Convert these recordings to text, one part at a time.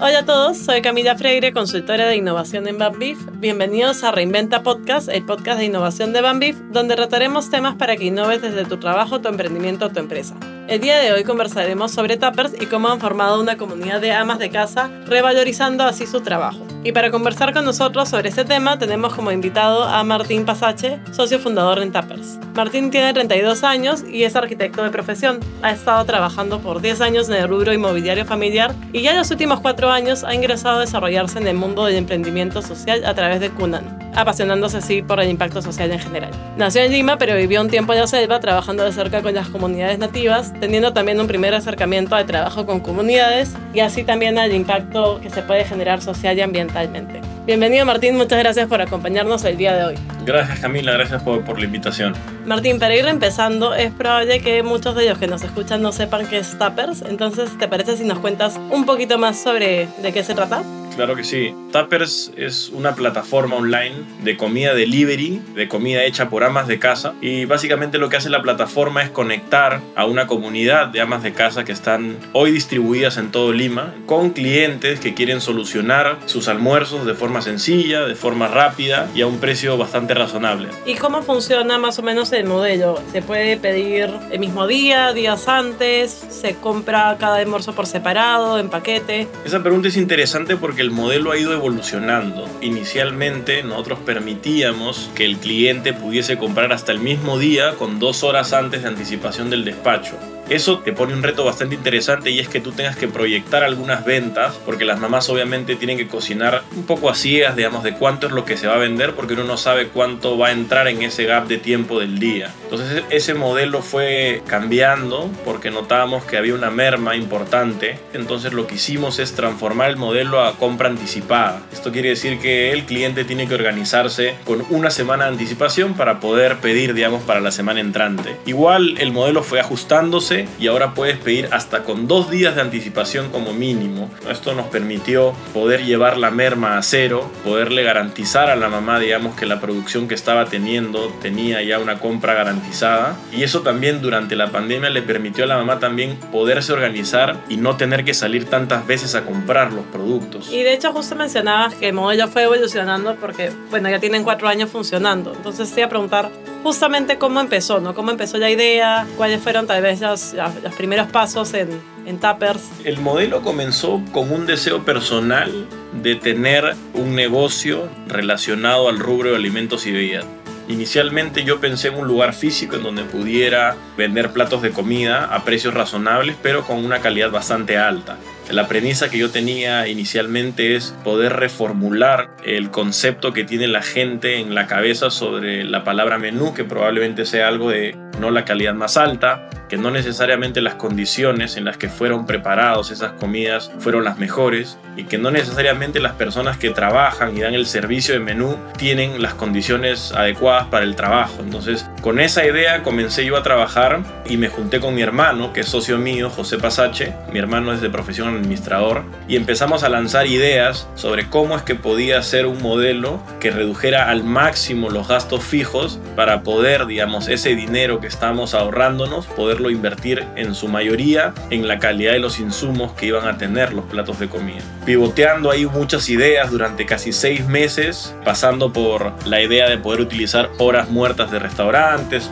Hola a todos, soy Camila Freire, consultora de innovación en Bambif. Bienvenidos a Reinventa Podcast, el podcast de innovación de Bambif, donde trataremos temas para que innoves desde tu trabajo, tu emprendimiento o tu empresa. El día de hoy conversaremos sobre Tappers y cómo han formado una comunidad de amas de casa, revalorizando así su trabajo. Y para conversar con nosotros sobre este tema tenemos como invitado a Martín Pasache, socio fundador en Tappers. Martín tiene 32 años y es arquitecto de profesión. Ha estado trabajando por 10 años en el rubro inmobiliario familiar y ya en los últimos 4 años ha ingresado a desarrollarse en el mundo del emprendimiento social a través de Cunan apasionándose así por el impacto social en general. Nació en Lima, pero vivió un tiempo en la selva trabajando de cerca con las comunidades nativas, teniendo también un primer acercamiento al trabajo con comunidades y así también al impacto que se puede generar social y ambientalmente. Bienvenido Martín, muchas gracias por acompañarnos el día de hoy. Gracias Camila, gracias por, por, la invitación. Martín, para ir empezando, es probable que muchos de ellos que nos escuchan no sepan qué es Tappers, entonces ¿te parece si nos cuentas un poquito más sobre de qué se trata? Claro que sí. Tappers es una plataforma online de comida delivery, de comida hecha por amas de casa. Y básicamente lo que hace la plataforma es conectar a una comunidad de amas de casa que están hoy distribuidas en todo Lima con clientes que quieren solucionar sus almuerzos de forma sencilla, de forma rápida y a un precio bastante razonable. ¿Y cómo funciona más o menos el modelo? ¿Se puede pedir el mismo día, días antes? ¿Se compra cada almuerzo por separado, en paquete? Esa pregunta es interesante porque el modelo ha ido evolucionando. Inicialmente nosotros permitíamos que el cliente pudiese comprar hasta el mismo día con dos horas antes de anticipación del despacho. Eso te pone un reto bastante interesante y es que tú tengas que proyectar algunas ventas, porque las mamás obviamente tienen que cocinar un poco a ciegas, digamos, de cuánto es lo que se va a vender, porque uno no sabe cuánto va a entrar en ese gap de tiempo del día. Entonces ese modelo fue cambiando porque notábamos que había una merma importante. Entonces lo que hicimos es transformar el modelo a compra anticipada. Esto quiere decir que el cliente tiene que organizarse con una semana de anticipación para poder pedir, digamos, para la semana entrante. Igual el modelo fue ajustándose y ahora puedes pedir hasta con dos días de anticipación como mínimo. Esto nos permitió poder llevar la merma a cero, poderle garantizar a la mamá, digamos, que la producción que estaba teniendo tenía ya una compra garantizada. Y eso también durante la pandemia le permitió a la mamá también poderse organizar y no tener que salir tantas veces a comprar los productos. Y de hecho justo mencionabas que el modelo fue evolucionando porque, bueno, ya tienen cuatro años funcionando. Entonces te iba a preguntar justamente cómo empezó, ¿no? Cómo empezó la idea, cuáles fueron tal vez los primeros pasos en, en Tappers? El modelo comenzó con un deseo personal de tener un negocio relacionado al rubro de alimentos y bebidas. Inicialmente yo pensé en un lugar físico en donde pudiera vender platos de comida a precios razonables, pero con una calidad bastante alta. La premisa que yo tenía inicialmente es poder reformular el concepto que tiene la gente en la cabeza sobre la palabra menú, que probablemente sea algo de no la calidad más alta, que no necesariamente las condiciones en las que fueron preparados esas comidas fueron las mejores y que no necesariamente las personas que trabajan y dan el servicio de menú tienen las condiciones adecuadas para el trabajo. Entonces, con esa idea comencé yo a trabajar y me junté con mi hermano, que es socio mío, José Pasache. Mi hermano es de profesión administrador y empezamos a lanzar ideas sobre cómo es que podía ser un modelo que redujera al máximo los gastos fijos para poder, digamos, ese dinero que estamos ahorrándonos, poderlo invertir en su mayoría en la calidad de los insumos que iban a tener los platos de comida. Pivoteando ahí muchas ideas durante casi seis meses, pasando por la idea de poder utilizar horas muertas de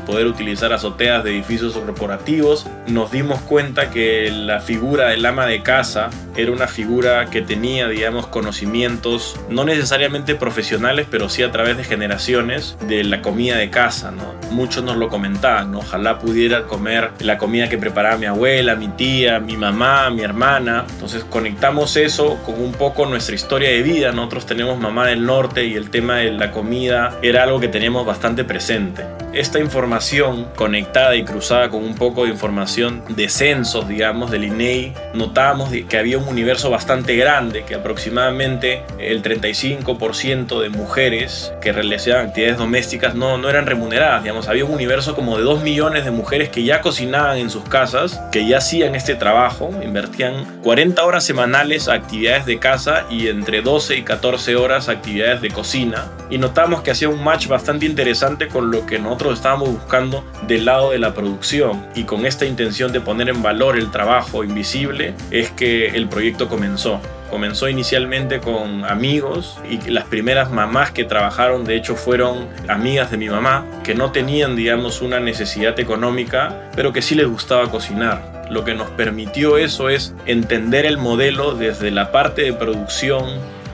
poder utilizar azoteas de edificios corporativos, nos dimos cuenta que la figura del ama de casa era una figura que tenía, digamos, conocimientos no necesariamente profesionales, pero sí a través de generaciones de la comida de casa, ¿no? Muchos nos lo comentaban, Ojalá pudiera comer la comida que preparaba mi abuela, mi tía, mi mamá, mi hermana. Entonces conectamos eso con un poco nuestra historia de vida. Nosotros tenemos mamá del norte y el tema de la comida era algo que teníamos bastante presente. Esta información conectada y cruzada con un poco de información de censos, digamos, del INEI, notábamos que había un universo bastante grande, que aproximadamente el 35% de mujeres que realizaban actividades domésticas no, no eran remuneradas. Digamos, había un universo como de 2 millones de mujeres que ya cocinaban en sus casas, que ya hacían este trabajo, invertían 40 horas semanales a actividades de casa y entre 12 y 14 horas a actividades de cocina. Y notamos que hacía un match bastante interesante con lo que nosotros estábamos buscando del lado de la producción y con esta intención de poner en valor el trabajo invisible es que el proyecto comenzó. Comenzó inicialmente con amigos y las primeras mamás que trabajaron de hecho fueron amigas de mi mamá que no tenían digamos una necesidad económica pero que sí les gustaba cocinar. Lo que nos permitió eso es entender el modelo desde la parte de producción,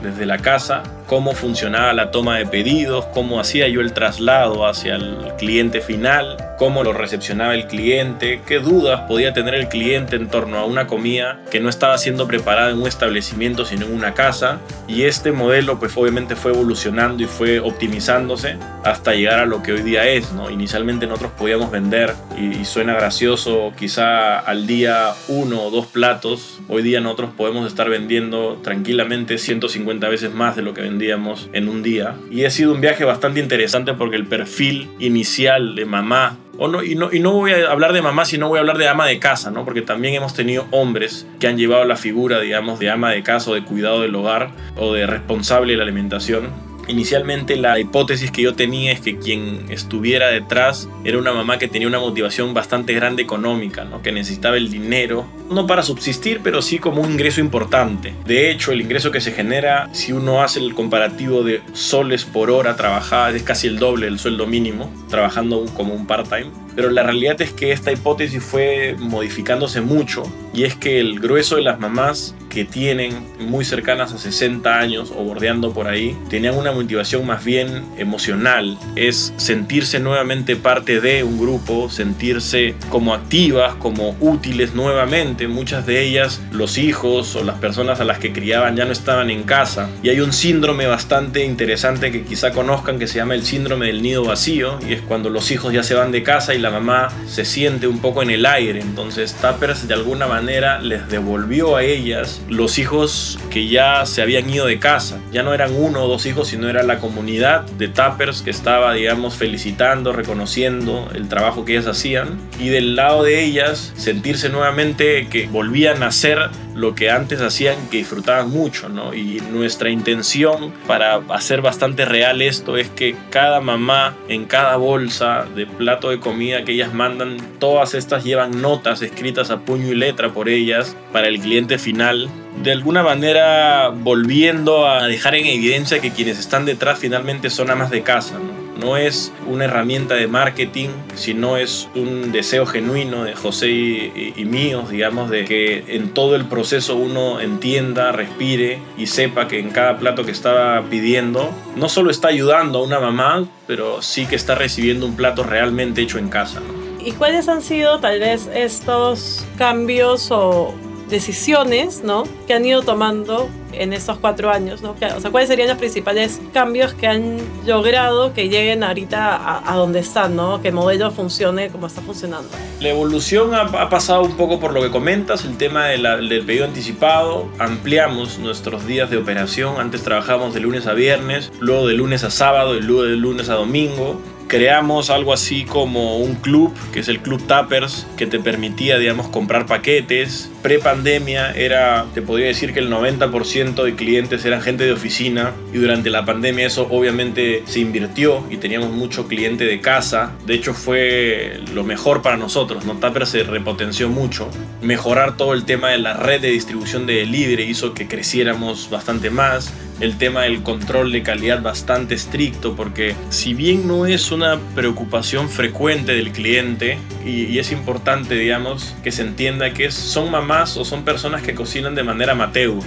desde la casa cómo funcionaba la toma de pedidos, cómo hacía yo el traslado hacia el cliente final, cómo lo recepcionaba el cliente, qué dudas podía tener el cliente en torno a una comida que no estaba siendo preparada en un establecimiento sino en una casa y este modelo pues obviamente fue evolucionando y fue optimizándose hasta llegar a lo que hoy día es, ¿no? Inicialmente nosotros podíamos vender y, y suena gracioso quizá al día uno o dos platos, hoy día nosotros podemos estar vendiendo tranquilamente 150 veces más de lo que vendíamos vendíamos en un día. Y ha sido un viaje bastante interesante porque el perfil inicial de mamá o no, y, no, y no voy a hablar de mamá, sino voy a hablar de ama de casa, ¿no? Porque también hemos tenido hombres que han llevado la figura, digamos, de ama de casa o de cuidado del hogar o de responsable de la alimentación Inicialmente la hipótesis que yo tenía es que quien estuviera detrás era una mamá que tenía una motivación bastante grande económica, ¿no? que necesitaba el dinero, no para subsistir, pero sí como un ingreso importante. De hecho, el ingreso que se genera, si uno hace el comparativo de soles por hora trabajada, es casi el doble del sueldo mínimo, trabajando como un part-time. Pero la realidad es que esta hipótesis fue modificándose mucho y es que el grueso de las mamás que tienen muy cercanas a 60 años o bordeando por ahí, tenían una motivación más bien emocional, es sentirse nuevamente parte de un grupo, sentirse como activas, como útiles nuevamente, muchas de ellas los hijos o las personas a las que criaban ya no estaban en casa. Y hay un síndrome bastante interesante que quizá conozcan que se llama el síndrome del nido vacío y es cuando los hijos ya se van de casa y la mamá se siente un poco en el aire, entonces Tappers de alguna manera les devolvió a ellas los hijos que ya se habían ido de casa. Ya no eran uno o dos hijos, sino era la comunidad de tappers que estaba, digamos, felicitando, reconociendo el trabajo que ellas hacían. Y del lado de ellas, sentirse nuevamente que volvían a ser lo que antes hacían, que disfrutaban mucho, ¿no? Y nuestra intención para hacer bastante real esto es que cada mamá en cada bolsa de plato de comida que ellas mandan, todas estas llevan notas escritas a puño y letra por ellas para el cliente final de alguna manera volviendo a dejar en evidencia que quienes están detrás finalmente son amas de casa. ¿no? Es una herramienta de marketing, sino es un deseo genuino de José y, y, mío, digamos, de que en todo el proceso uno entienda, respire y sepa que en cada plato que estaba pidiendo no solo está ayudando a una mamá, pero sí que está recibiendo un plato realmente hecho en casa. ¿Y cuáles han sido tal vez estos cambios o decisiones ¿no? que han ido tomando en estos cuatro años? ¿no? O sea, ¿cuáles serían los principales cambios que han logrado que lleguen ahorita a, a donde están, ¿no? que el modelo funcione como está funcionando? La evolución ha, pasado un poco por lo que comentas, el tema del pedido anticipado, ampliamos nuestros días de operación, antes trabajábamos de lunes a viernes, luego de lunes a sábado y luego de lunes a domingo creamos algo así como un club, que es el Club Tappers, que te permitía, digamos, comprar paquetes. Pre-pandemia era, te podría decir que el 90% de clientes eran gente de oficina y durante la pandemia eso obviamente se invirtió y teníamos mucho cliente de casa. De hecho fue lo mejor para nosotros, ¿no? Tappers se repotenció mucho. Mejorar todo el tema de la red de distribución de delivery hizo que creciéramos bastante más el tema del control de calidad bastante estricto porque si bien no es una preocupación frecuente del cliente y, y, es importante digamos que se entienda que son mamás o son personas que cocinan de manera amateur.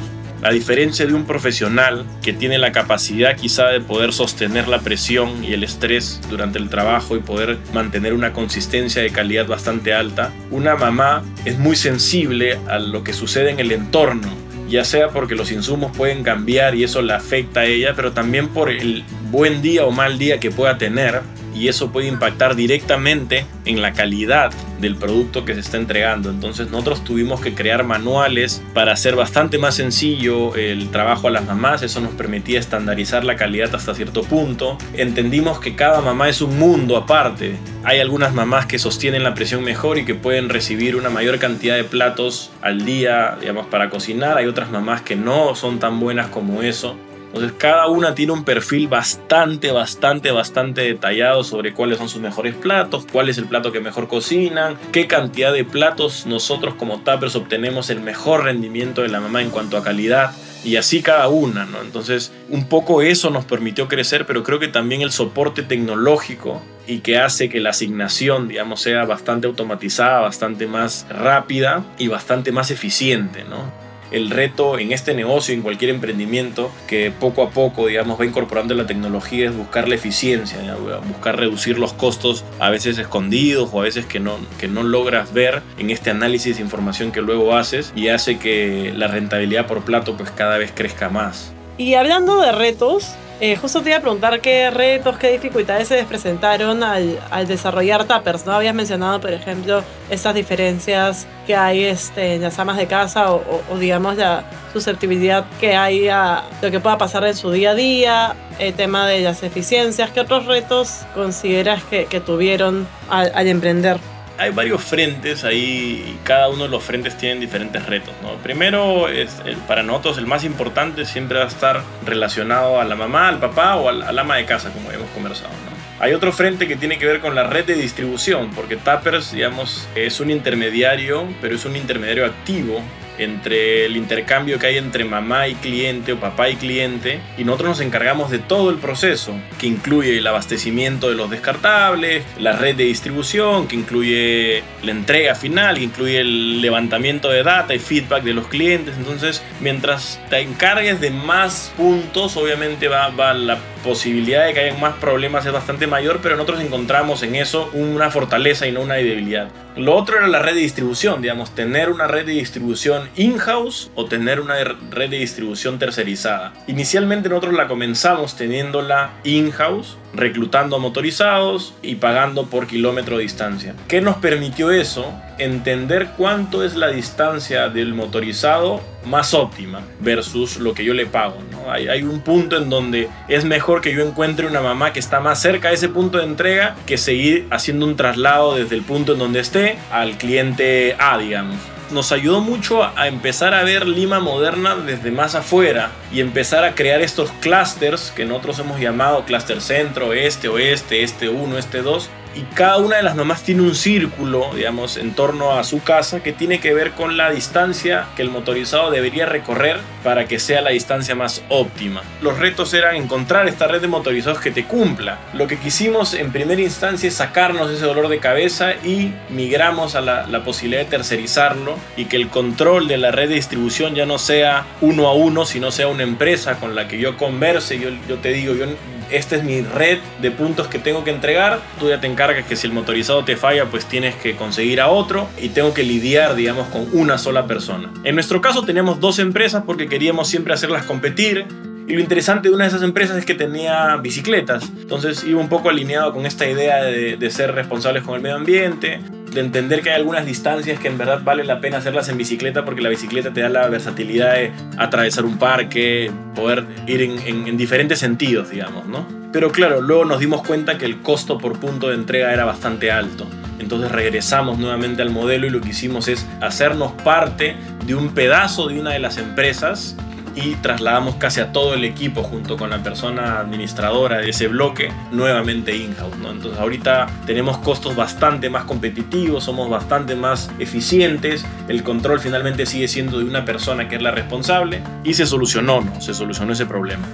A diferencia de un profesional que tiene la capacidad quizá de poder sostener la presión y el estrés durante el trabajo y poder mantener una consistencia de calidad bastante alta, una mamá es muy sensible a lo que sucede en el entorno ya sea porque los insumos pueden cambiar y eso la afecta a ella, pero también por el buen día o mal día que pueda tener y eso puede impactar directamente en la calidad del producto que se está entregando. Entonces nosotros tuvimos que crear manuales para hacer bastante más sencillo el trabajo a las mamás, eso nos permitía estandarizar la calidad hasta cierto punto. Entendimos que cada mamá es un mundo aparte. Hay algunas mamás que sostienen la presión mejor y que pueden recibir una mayor cantidad de platos al día, digamos, para cocinar. Hay otras mamás que no son tan buenas como eso. Entonces cada una tiene un perfil bastante, bastante, bastante detallado sobre cuáles son sus mejores platos, cuál es el plato que mejor cocinan, qué cantidad de platos nosotros como tappers obtenemos el mejor rendimiento de la mamá en cuanto a calidad. Y así cada una, ¿no? Entonces, un poco eso nos permitió crecer, pero creo que también el soporte tecnológico y que hace que la asignación, digamos, sea bastante automatizada, bastante más rápida y bastante más eficiente, ¿no? El reto en este negocio, en cualquier emprendimiento que poco a poco, digamos, va incorporando la tecnología es buscar la eficiencia, buscar reducir los costos a veces escondidos o a veces que no, que no logras ver en este análisis de información que luego haces y hace que la rentabilidad por plato pues cada vez crezca más. Y hablando de retos, eh, justo te iba a preguntar qué retos, qué dificultades se les presentaron al, al, desarrollar tappers, ¿no? Habías mencionado, por ejemplo, esas diferencias que hay este, en las amas de casa o, o, digamos la susceptibilidad que hay a lo que pueda pasar en su día a día, el tema de las eficiencias. ¿Qué otros retos consideras que, que tuvieron al, al emprender? Hay varios frentes ahí y cada uno de los frentes tienen diferentes retos. ¿no? Primero, es el, para nosotros el más importante siempre va a estar relacionado a la mamá, al papá o al, al ama de casa, como hemos conversado. ¿no? Hay otro frente que tiene que ver con la red de distribución, porque Tappers, digamos, es un intermediario, pero es un intermediario activo entre el intercambio que hay entre mamá y cliente o papá y cliente y nosotros nos encargamos de todo el proceso que incluye el abastecimiento de los descartables, la red de distribución, que incluye la entrega final, que incluye el levantamiento de data y feedback de los clientes. Entonces, mientras te encargues de más puntos, obviamente va, va la posibilidad de que haya más problemas es bastante mayor, pero nosotros encontramos en eso una fortaleza y no una debilidad. Lo otro era la red de distribución, digamos, tener una red de distribución in-house o tener una red de distribución tercerizada. Inicialmente nosotros la comenzamos teniéndola in-house, reclutando motorizados y pagando por kilómetro de distancia. ¿Qué nos permitió eso? Entender cuánto es la distancia del motorizado más óptima versus lo que yo le pago. ¿no? Hay, un punto en donde es mejor que yo encuentre una mamá que está más cerca de ese punto de entrega que seguir haciendo un traslado desde el punto en donde esté al cliente A, digamos nos ayudó mucho a empezar a ver Lima moderna desde más afuera y empezar a crear estos clusters que nosotros hemos llamado cluster centro, este, oeste, este 1, este 2, y cada una de las mamás tiene un círculo, digamos, en torno a su casa que tiene que ver con la distancia que el motorizado debería recorrer para que sea la distancia más óptima. Los retos eran encontrar esta red de motorizados que te cumpla. Lo que quisimos en primera instancia es sacarnos ese dolor de cabeza y migramos a la, posibilidad de tercerizarlo y que el control de la red de distribución ya no sea uno a uno, sino sea una empresa con la que yo converse, yo, yo te digo, yo esta es mi red de puntos que tengo que entregar, tú ya te encargas que si el motorizado te falla, pues tienes que conseguir a otro y tengo que lidiar, digamos, con una sola persona. En nuestro caso tenemos dos empresas porque queríamos siempre hacerlas competir, y lo interesante de una de esas empresas es que tenía bicicletas. Entonces iba un poco alineado con esta idea de, de, ser responsables con el medio ambiente, de entender que hay algunas distancias que en verdad vale la pena hacerlas en bicicleta porque la bicicleta te da la versatilidad de atravesar un parque, poder ir en, en, en diferentes sentidos, digamos, ¿no? Pero claro, luego nos dimos cuenta que el costo por punto de entrega era bastante alto. Entonces regresamos nuevamente al modelo y lo que hicimos es hacernos parte de un pedazo de una de las empresas y trasladamos casi a todo el equipo junto con la persona administradora de ese bloque nuevamente in-house. ¿no? Entonces ahorita tenemos costos bastante más competitivos, somos bastante más eficientes, el control finalmente sigue siendo de una persona que es la responsable y se solucionó, ¿no? Se solucionó ese problema.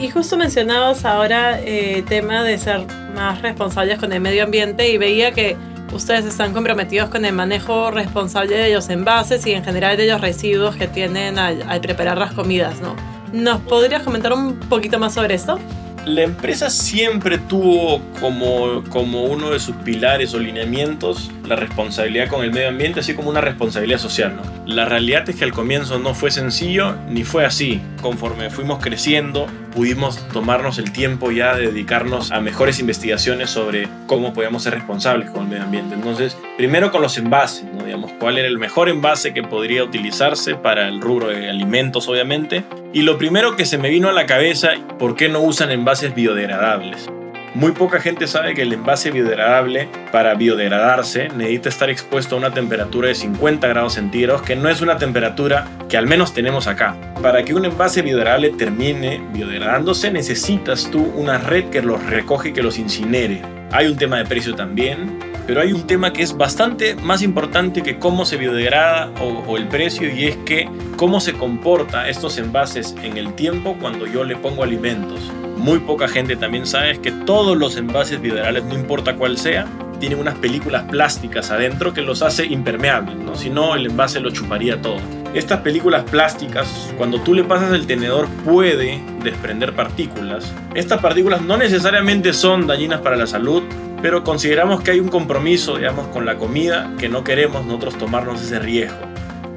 Y justo mencionabas ahora el eh, tema de ser más responsables con el medio ambiente y veía que ustedes están comprometidos con el manejo responsable de los envases y en general de los residuos que tienen al, al preparar las comidas, ¿no? ¿Nos podrías comentar un poquito más sobre esto? La empresa siempre tuvo como, como uno de sus pilares o lineamientos la responsabilidad con el medio ambiente, así como una responsabilidad social. La realidad es que al comienzo no fue sencillo ni fue así. Conforme fuimos creciendo, pudimos tomarnos el tiempo ya de dedicarnos a mejores investigaciones sobre cómo podíamos ser responsables con el medio ambiente. Entonces, primero con los envases, digamos, cuál era el mejor envase que podría utilizarse para el rubro de alimentos, obviamente. Y lo primero que se me vino a la cabeza, ¿por qué no usan envases biodegradables? Muy poca gente sabe que el envase biodegradable, para biodegradarse, necesita estar expuesto a una temperatura de 50 grados centígrados, que no es una temperatura que al menos tenemos acá. Para que un envase biodegradable termine biodegradándose, necesitas tú una red que los recoge y que los incinere. Hay un tema de precio también, pero hay un tema que es bastante más importante que cómo se biodegrada o, el precio y es que cómo se comporta estos envases en el tiempo cuando yo le pongo alimentos muy poca gente también sabe que todos los envases biodegradables, no importa cuál sea, tienen unas películas plásticas adentro que los hace impermeables, ¿no? Si no, el envase lo chuparía todo. Estas películas plásticas, cuando tú le pasas el tenedor, puede desprender partículas. Estas partículas no necesariamente son dañinas para la salud, pero consideramos que hay un compromiso, digamos, con la comida que no queremos nosotros tomarnos ese riesgo.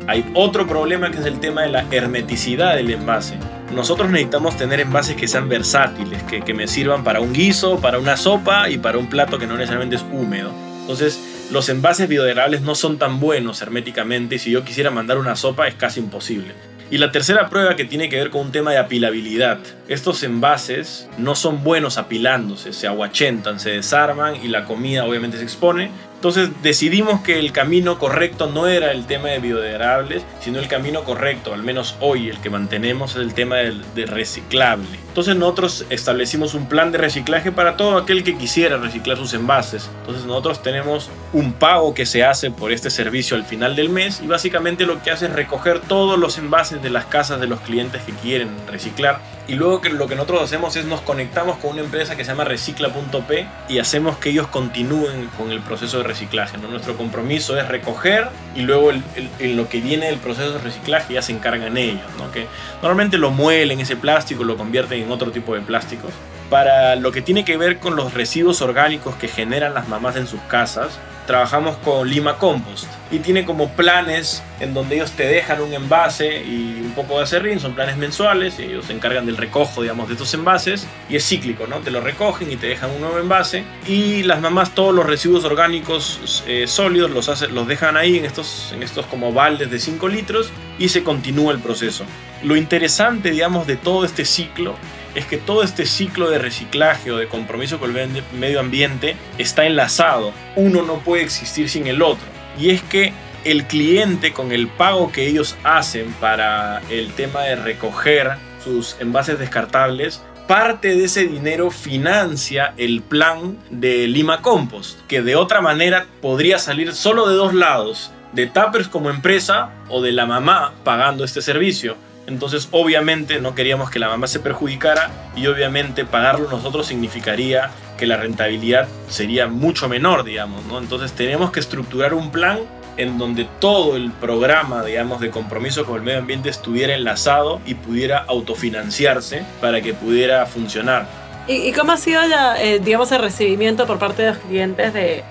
Hay otro problema que es el tema de la hermeticidad del envase nosotros necesitamos tener envases que sean versátiles, que, que, me sirvan para un guiso, para una sopa y para un plato que no necesariamente es húmedo. Entonces, los envases biodegradables no son tan buenos herméticamente y si yo quisiera mandar una sopa es casi imposible. Y la tercera prueba que tiene que ver con un tema de apilabilidad. Estos envases no son buenos apilándose, se aguachentan, se desarman y la comida obviamente se expone entonces decidimos que el camino correcto no era el tema de biodegradables, sino el camino correcto, al menos hoy el que mantenemos es el tema de, reciclable. Entonces nosotros establecimos un plan de reciclaje para todo aquel que quisiera reciclar sus envases. Entonces nosotros tenemos un pago que se hace por este servicio al final del mes y básicamente lo que hace es recoger todos los envases de las casas de los clientes que quieren reciclar y luego que lo que nosotros hacemos es nos conectamos con una empresa que se llama recicla.p y hacemos que ellos continúen con el proceso de reciclaje. ¿no? Nuestro compromiso es recoger y luego en lo que viene del proceso de reciclaje ya se encargan ellos. ¿no? Que normalmente lo muelen ese plástico, lo convierten en otro tipo de plásticos. Para lo que tiene que ver con los residuos orgánicos que generan las mamás en sus casas, trabajamos con Lima Compost y tiene como planes en donde ellos te dejan un envase y un poco de acerrín, son planes mensuales y ellos se encargan del recojo, digamos, de estos envases y es cíclico, ¿no? Te lo recogen y te dejan un nuevo envase y las mamás todos los residuos orgánicos eh, sólidos los, hace, los dejan ahí en estos, en estos como baldes de 5 litros y se continúa el proceso. Lo interesante, digamos, de todo este ciclo es que todo este ciclo de reciclaje o de compromiso con el medio ambiente está enlazado. Uno no puede existir sin el otro. Y es que el cliente con el pago que ellos hacen para el tema de recoger sus envases descartables, parte de ese dinero financia el plan de Lima Compost, que de otra manera podría salir solo de dos lados, de Tappers como empresa o de la mamá pagando este servicio. Entonces, obviamente, no queríamos que la mamá se perjudicara y obviamente pagarlo nosotros significaría que la rentabilidad sería mucho menor, digamos, ¿no? Entonces, tenemos que estructurar un plan en donde todo el programa, digamos, de compromiso con el medio ambiente estuviera enlazado y pudiera autofinanciarse para que pudiera funcionar. ¿Y, cómo ha sido, ya, eh, digamos, el recibimiento por parte de los clientes de,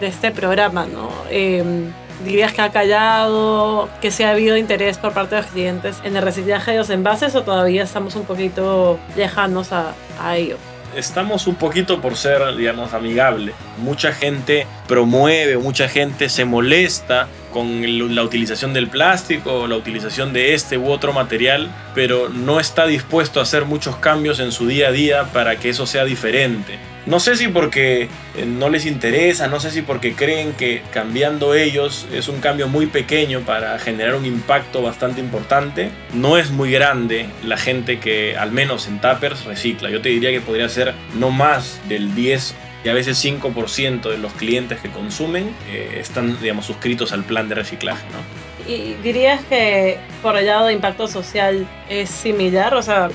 este programa, no? Eh, ¿Dirías que ha callado, que se ha habido interés por parte de los clientes en el reciclaje de los envases o todavía estamos un poquito lejanos a, a ello? estamos un poquito por ser, digamos, amigable. Mucha gente promueve, mucha gente se molesta con la utilización del plástico o la utilización de este u otro material, pero no está dispuesto a hacer muchos cambios en su día a día para que eso sea diferente. No sé si porque eh, no les interesa, no sé si porque creen que cambiando ellos es un cambio muy pequeño para generar un impacto bastante importante. No es muy grande la gente que al menos en Tappers recicla. Yo te diría que podría ser no más del 10 y a veces 5% de los clientes que consumen eh, están, digamos, suscritos al plan de reciclaje, ¿no? ¿Y dirías que por el lado de impacto social es similar? O sea,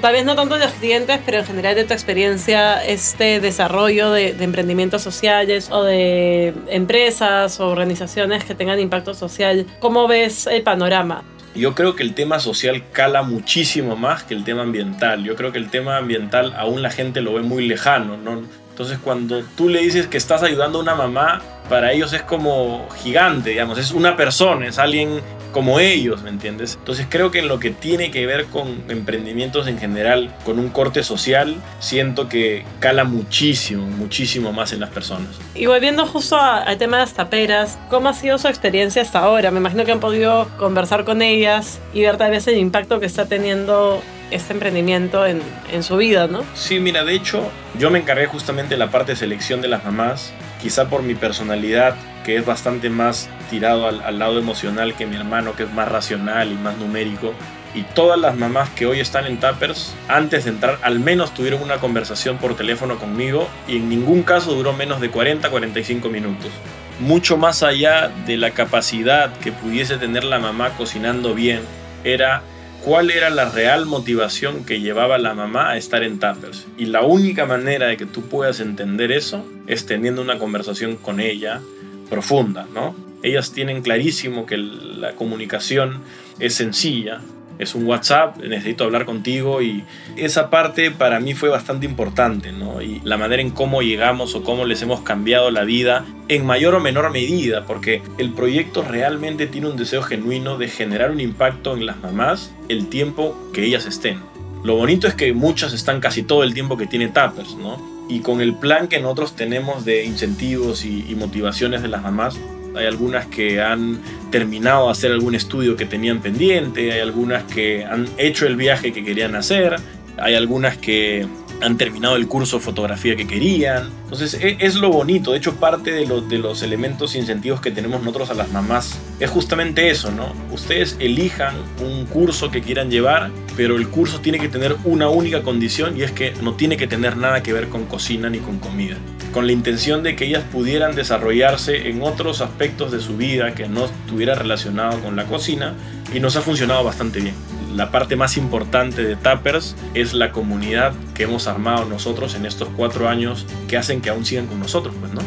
tal vez no tanto de los clientes, pero en general de tu experiencia, este desarrollo de, emprendimientos sociales o de empresas o organizaciones que tengan impacto social, ¿cómo ves el panorama? yo creo que el tema social cala muchísimo más que el tema ambiental. Yo creo que el tema ambiental aún la gente lo ve muy lejano, ¿no? Entonces cuando tú le dices que estás ayudando a una mamá, para ellos es como gigante, digamos, es una persona, es alguien como ellos, ¿me entiendes? Entonces creo que en lo que tiene que ver con emprendimientos en general, con un corte social, siento que cala muchísimo, muchísimo más en las personas. Y volviendo justo al tema de las taperas, ¿cómo ha sido su experiencia hasta ahora? Me imagino que han podido conversar con ellas y ver tal vez el impacto que está teniendo este emprendimiento en, en, su vida, ¿no? Sí, mira, de hecho, yo me encargué justamente de la parte de selección de las mamás, quizá por mi personalidad, que es bastante más tirado al, al, lado emocional que mi hermano, que es más racional y más numérico. Y todas las mamás que hoy están en Tappers, antes de entrar, al menos tuvieron una conversación por teléfono conmigo y en ningún caso duró menos de 40-45 minutos. Mucho más allá de la capacidad que pudiese tener la mamá cocinando bien, era cuál era la real motivación que llevaba la mamá a estar en Tappers. Y la única manera de que tú puedas entender eso es teniendo una conversación con ella profunda, ¿no? Ellas tienen clarísimo que la comunicación es sencilla, es un WhatsApp, necesito hablar contigo y esa parte para mí fue bastante importante, ¿no? Y la manera en cómo llegamos o cómo les hemos cambiado la vida en mayor o menor medida, porque el proyecto realmente tiene un deseo genuino de generar un impacto en las mamás el tiempo que ellas estén. Lo bonito es que muchas están casi todo el tiempo que tiene Tappers, ¿no? Y con el plan que nosotros tenemos de incentivos y, y motivaciones de las mamás, hay algunas que han terminado de hacer algún estudio que tenían pendiente, hay algunas que han hecho el viaje que querían hacer, hay algunas que han terminado el curso de fotografía que querían. Entonces e, es, lo bonito, de hecho parte de, de los elementos incentivos que tenemos nosotros a las mamás es justamente eso, ¿no? Ustedes elijan un curso que quieran llevar, pero el curso tiene que tener una única condición y es que no tiene que tener nada que ver con cocina ni con comida con la intención de que ellas pudieran desarrollarse en otros aspectos de su vida que no estuviera relacionado con la cocina y nos ha funcionado bastante bien. La parte más importante de Tappers es la comunidad que hemos armado nosotros en estos cuatro años que hacen que aún sigan con nosotros, pues, ¿no?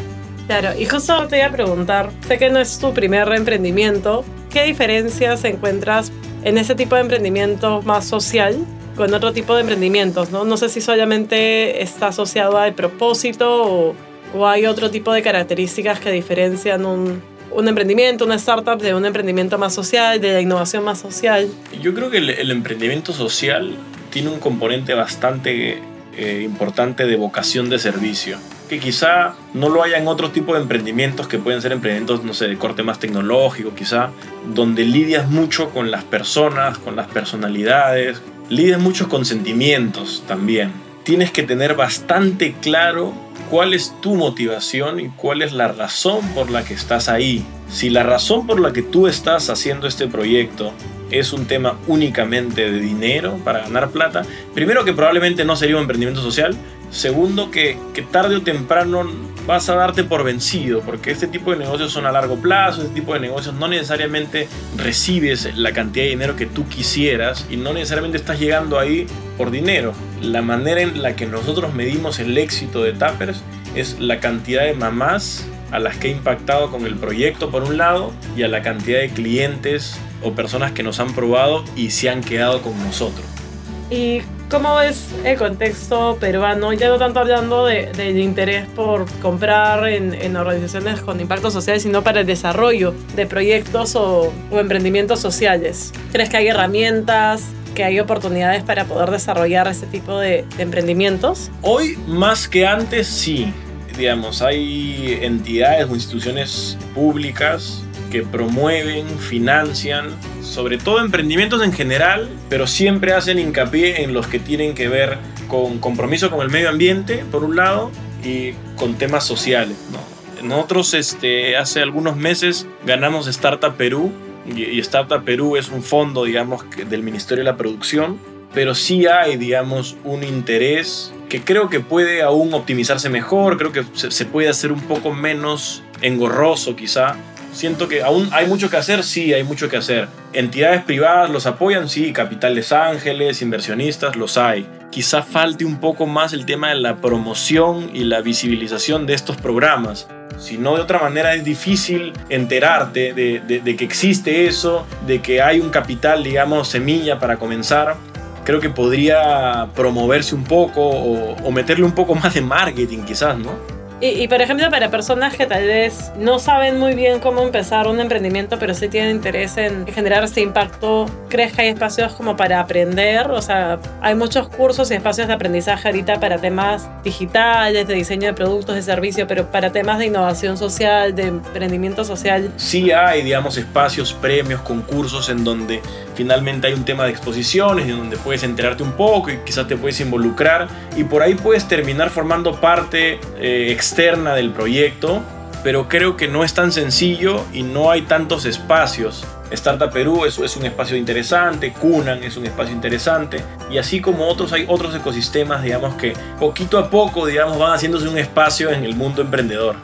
Claro, y justo te iba a preguntar, sé que no es tu primer emprendimiento, ¿qué diferencias encuentras en ese tipo de emprendimiento más social con otro tipo de emprendimientos, ¿no? No sé si solamente está asociado al propósito o, o hay otro tipo de características que diferencian un, un, emprendimiento, una startup de un emprendimiento más social, de la innovación más social. Yo creo que el, el emprendimiento social tiene un componente bastante eh, importante de vocación de servicio que quizá no lo haya en otro tipo de emprendimientos que pueden ser emprendimientos, no sé, de corte más tecnológico, quizá, donde lidias mucho con las personas, con las personalidades, lidias mucho con sentimientos también. Tienes que tener bastante claro cuál es tu motivación y cuál es la razón por la que estás ahí. Si la razón por la que tú estás haciendo este proyecto es un tema únicamente de dinero para ganar plata, primero que probablemente no sería un emprendimiento social, segundo que, que tarde o temprano vas a darte por vencido, porque este tipo de negocios son a largo plazo, este tipo de negocios no necesariamente recibes la cantidad de dinero que tú quisieras y no necesariamente estás llegando ahí por dinero. La manera en la que nosotros medimos el éxito de Tappers es la cantidad de mamás a las que he impactado con el proyecto por un lado y a la cantidad de clientes o personas que nos han probado y se han quedado con nosotros. ¿Y cómo es el contexto peruano? Ya no tanto hablando del de, de interés por comprar en, en, organizaciones con impacto social, sino para el desarrollo de proyectos o, o emprendimientos sociales. ¿Crees que hay herramientas? que hay oportunidades para poder desarrollar ese tipo de, de emprendimientos? Hoy más que antes sí, digamos, hay entidades o instituciones públicas que promueven, financian, sobre todo emprendimientos en general, pero siempre hacen hincapié en los que tienen que ver con compromiso con el medio ambiente, por un lado, y con temas sociales. ¿no? Nosotros este, hace algunos meses ganamos Startup Perú, y Startup Perú es un fondo, digamos, del Ministerio de la Producción, pero sí hay, digamos, un interés que creo que puede aún optimizarse mejor, creo que se puede hacer un poco menos engorroso quizá. Siento que aún hay mucho que hacer, sí, hay mucho que hacer. Entidades privadas los apoyan, sí, capitales ángeles, inversionistas, los hay. Quizá falte un poco más el tema de la promoción y la visibilización de estos programas Si no, de otra manera es difícil enterarte de, que existe eso, de que hay un capital, digamos, semilla para comenzar creo que podría promoverse un poco o, o, meterle un poco más de marketing quizás, ¿no? Y, por ejemplo, para personas que tal vez no saben muy bien cómo empezar un emprendimiento, pero sí tienen interés en generar ese impacto, ¿crees que hay espacios como para aprender? O sea, hay muchos cursos y espacios de aprendizaje ahorita para temas digitales, de diseño de productos, de servicios, pero para temas de innovación social, de emprendimiento social. Sí hay, digamos, espacios, premios, concursos en donde finalmente hay un tema de exposiciones, en donde puedes enterarte un poco y quizás te puedes involucrar y por ahí puedes terminar formando parte eh, del proyecto, pero creo que no es tan sencillo y no hay tantos espacios. Startup Perú es, es un espacio interesante, Cunan es un espacio interesante y así como otros hay otros ecosistemas, digamos que poquito a poco, digamos, van haciéndose un espacio en el mundo emprendedor.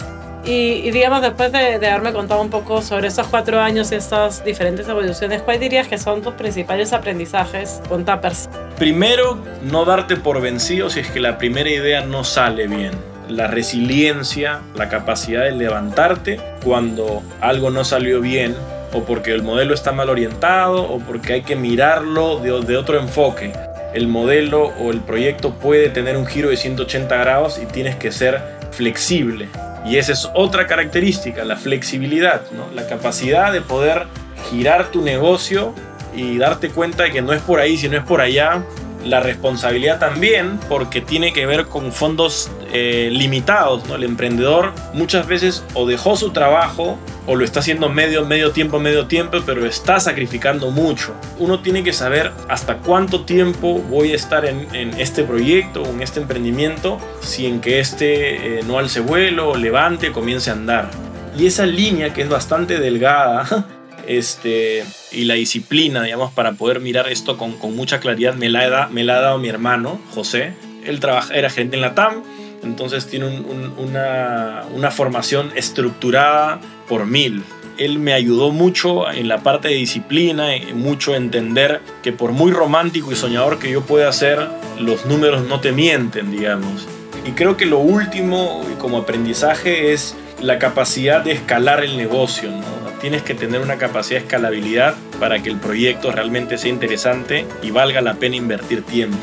Y, digamos, después de, de, haberme contado un poco sobre esos cuatro años y estas diferentes evoluciones, ¿cuál dirías que son tus principales aprendizajes con Tappers? Primero, no darte por vencido si es que la primera idea no sale bien la resiliencia, la capacidad de levantarte cuando algo no salió bien o porque el modelo está mal orientado o porque hay que mirarlo de, otro enfoque. El modelo o el proyecto puede tener un giro de 180 grados y tienes que ser flexible. Y esa es otra característica, la flexibilidad, la capacidad de poder girar tu negocio y darte cuenta de que no es por ahí, sino es por allá, la responsabilidad también porque tiene que ver con fondos eh, limitados. ¿no? El emprendedor muchas veces o dejó su trabajo o lo está haciendo medio, medio tiempo, medio tiempo, pero está sacrificando mucho. Uno tiene que saber hasta cuánto tiempo voy a estar en, este proyecto o en este emprendimiento si en que este eh, no alce vuelo, levante, comience a andar. Y esa línea que es bastante delgada este, y la disciplina, digamos, para poder mirar esto con, mucha claridad me la, la ha dado mi hermano, José. Él trabaja, era gerente en la TAM, entonces tiene una, formación estructurada por mil. Él me ayudó mucho en la parte de disciplina, mucho entender que por muy romántico y soñador que yo pueda ser, los números no te mienten, digamos. Y creo que lo último como aprendizaje es la capacidad de escalar el negocio, ¿no? Tienes que tener una capacidad de escalabilidad para que el proyecto realmente sea interesante y valga la pena invertir tiempo.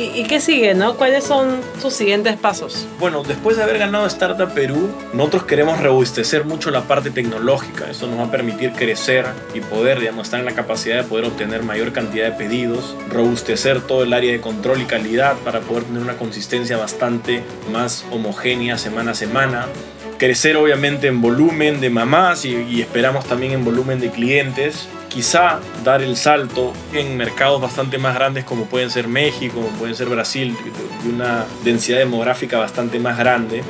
¿Y, qué sigue, no? ¿Cuáles son sus siguientes pasos? Bueno, después de haber ganado Startup Perú, nosotros queremos robustecer mucho la parte tecnológica. Eso nos va a permitir crecer y poder, digamos, estar en la capacidad de poder obtener mayor cantidad de pedidos, robustecer todo el área de control y calidad para poder tener una consistencia bastante más homogénea semana a semana crecer obviamente en volumen de mamás y, esperamos también en volumen de clientes. Quizá dar el salto en mercados bastante más grandes como pueden ser México, como pueden ser Brasil, de una densidad demográfica bastante más grande.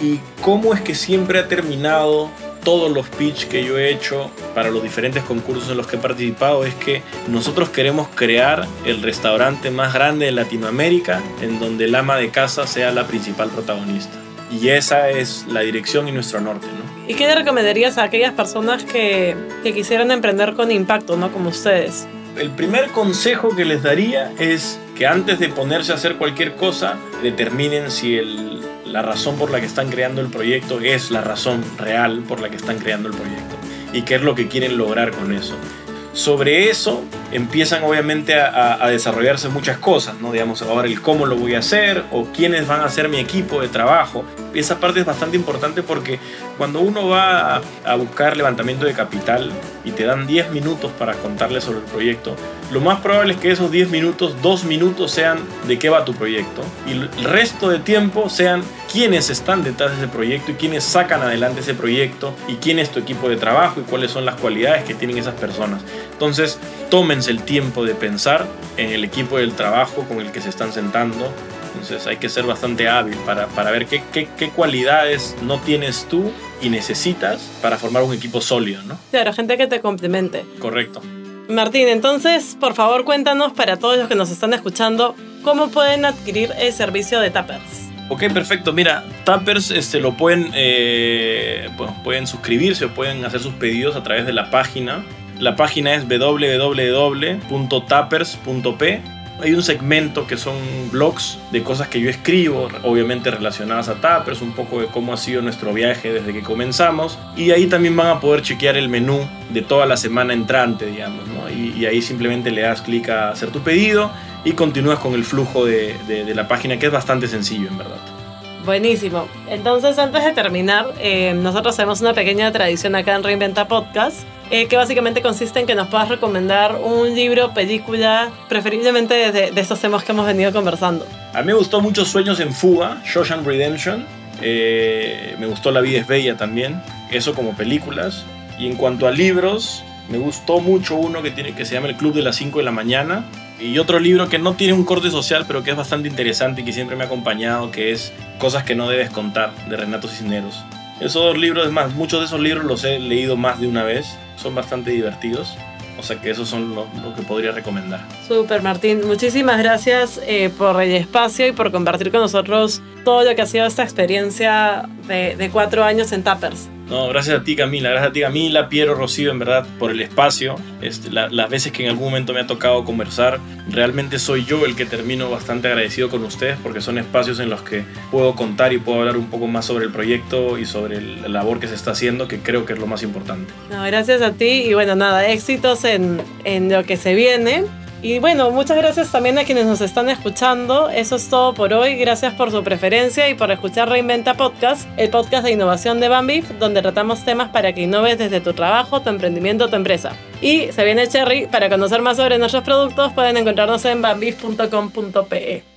¿Y cómo es que siempre ha terminado todos los pitch que yo he hecho para los diferentes concursos en los que he participado es que nosotros queremos crear el restaurante más grande de Latinoamérica en donde el ama de casa sea la principal protagonista. Y esa es la dirección y nuestro norte, ¿no? ¿Y qué le recomendarías a aquellas personas que, que quisieran emprender con impacto, ¿no? Como ustedes. El primer consejo que les daría es que antes de ponerse a hacer cualquier cosa, determinen si el, la razón por la que están creando el proyecto es la razón real por la que están creando el proyecto y qué es lo que quieren lograr con eso. Sobre eso empiezan obviamente a, desarrollarse muchas cosas, ¿no? Digamos, ahora el cómo lo voy a hacer o quiénes van a ser mi equipo de trabajo. Esa parte es bastante importante porque cuando uno va a, buscar levantamiento de capital y te dan 10 minutos para contarle sobre el proyecto, lo más probable es que esos 10 minutos, 2 minutos sean de qué va tu proyecto y el resto de tiempo sean quiénes están detrás de ese proyecto y quiénes sacan adelante ese proyecto y quién es tu equipo de trabajo y cuáles son las cualidades que tienen esas personas. Entonces, tómense el tiempo de pensar en el equipo del trabajo con el que se están sentando. Entonces hay que ser bastante hábil para, para ver qué, qué, qué, cualidades no tienes tú y necesitas para formar un equipo sólido, ¿no? Claro, gente que te complemente. Correcto. Martín, entonces, por favor, cuéntanos para todos los que nos están escuchando, ¿cómo pueden adquirir el servicio de Tappers? Ok, perfecto. Mira, Tappers este, lo pueden, eh, pueden suscribirse o pueden hacer sus pedidos a través de la página la página es www.tappers.p Hay un segmento que son blogs de cosas que yo escribo, obviamente relacionadas a Tappers, un poco de cómo ha sido nuestro viaje desde que comenzamos. Y ahí también van a poder chequear el menú de toda la semana entrante, digamos. ¿no? Y, ahí simplemente le das clic a hacer tu pedido y continúas con el flujo de, de, la página, que es bastante sencillo en verdad. Buenísimo. Entonces, antes de terminar, eh, nosotros tenemos una pequeña tradición acá en Reinventa Podcast, eh, que básicamente consiste en que nos puedas recomendar un libro, película, preferiblemente de, de estos temas que hemos venido conversando. A mí me gustó mucho Sueños en Fuga, Shawshank Redemption. Eh, me gustó La vida es bella también. Eso como películas. Y en cuanto a libros, me gustó mucho uno que, tiene, que se llama El Club de las 5 de la mañana, y otro libro que no tiene un corte social, pero que es bastante interesante y que siempre me ha acompañado, que es Cosas que no debes contar, de Renato Cisneros. Esos libros, más, muchos de esos libros los he leído más de una vez, son bastante divertidos. O sea que esos son lo, lo que podría recomendar. Super Martín, muchísimas gracias eh, por el espacio y por compartir con nosotros todo lo que ha sido esta experiencia de, de cuatro años en Tappers. No, gracias a ti Camila, gracias a ti Camila, Piero, Rocío, en verdad, por el espacio. Este, la, las veces que en algún momento me ha tocado conversar, realmente soy yo el que termino bastante agradecido con ustedes porque son espacios en los que puedo contar y puedo hablar un poco más sobre el proyecto y sobre la labor que se está haciendo, que creo que es lo más importante. No, gracias a ti y bueno, nada, éxitos en, en lo que se viene. Y bueno, muchas gracias también a quienes nos están escuchando. Eso es todo por hoy. Gracias por su preferencia y por escuchar Reinventa Podcast, el podcast de innovación de Bambif, donde tratamos temas para que innoves desde tu trabajo, tu emprendimiento, tu empresa. Y se viene Cherry. Para conocer más sobre nuestros productos, pueden encontrarnos en bambif.com.pe.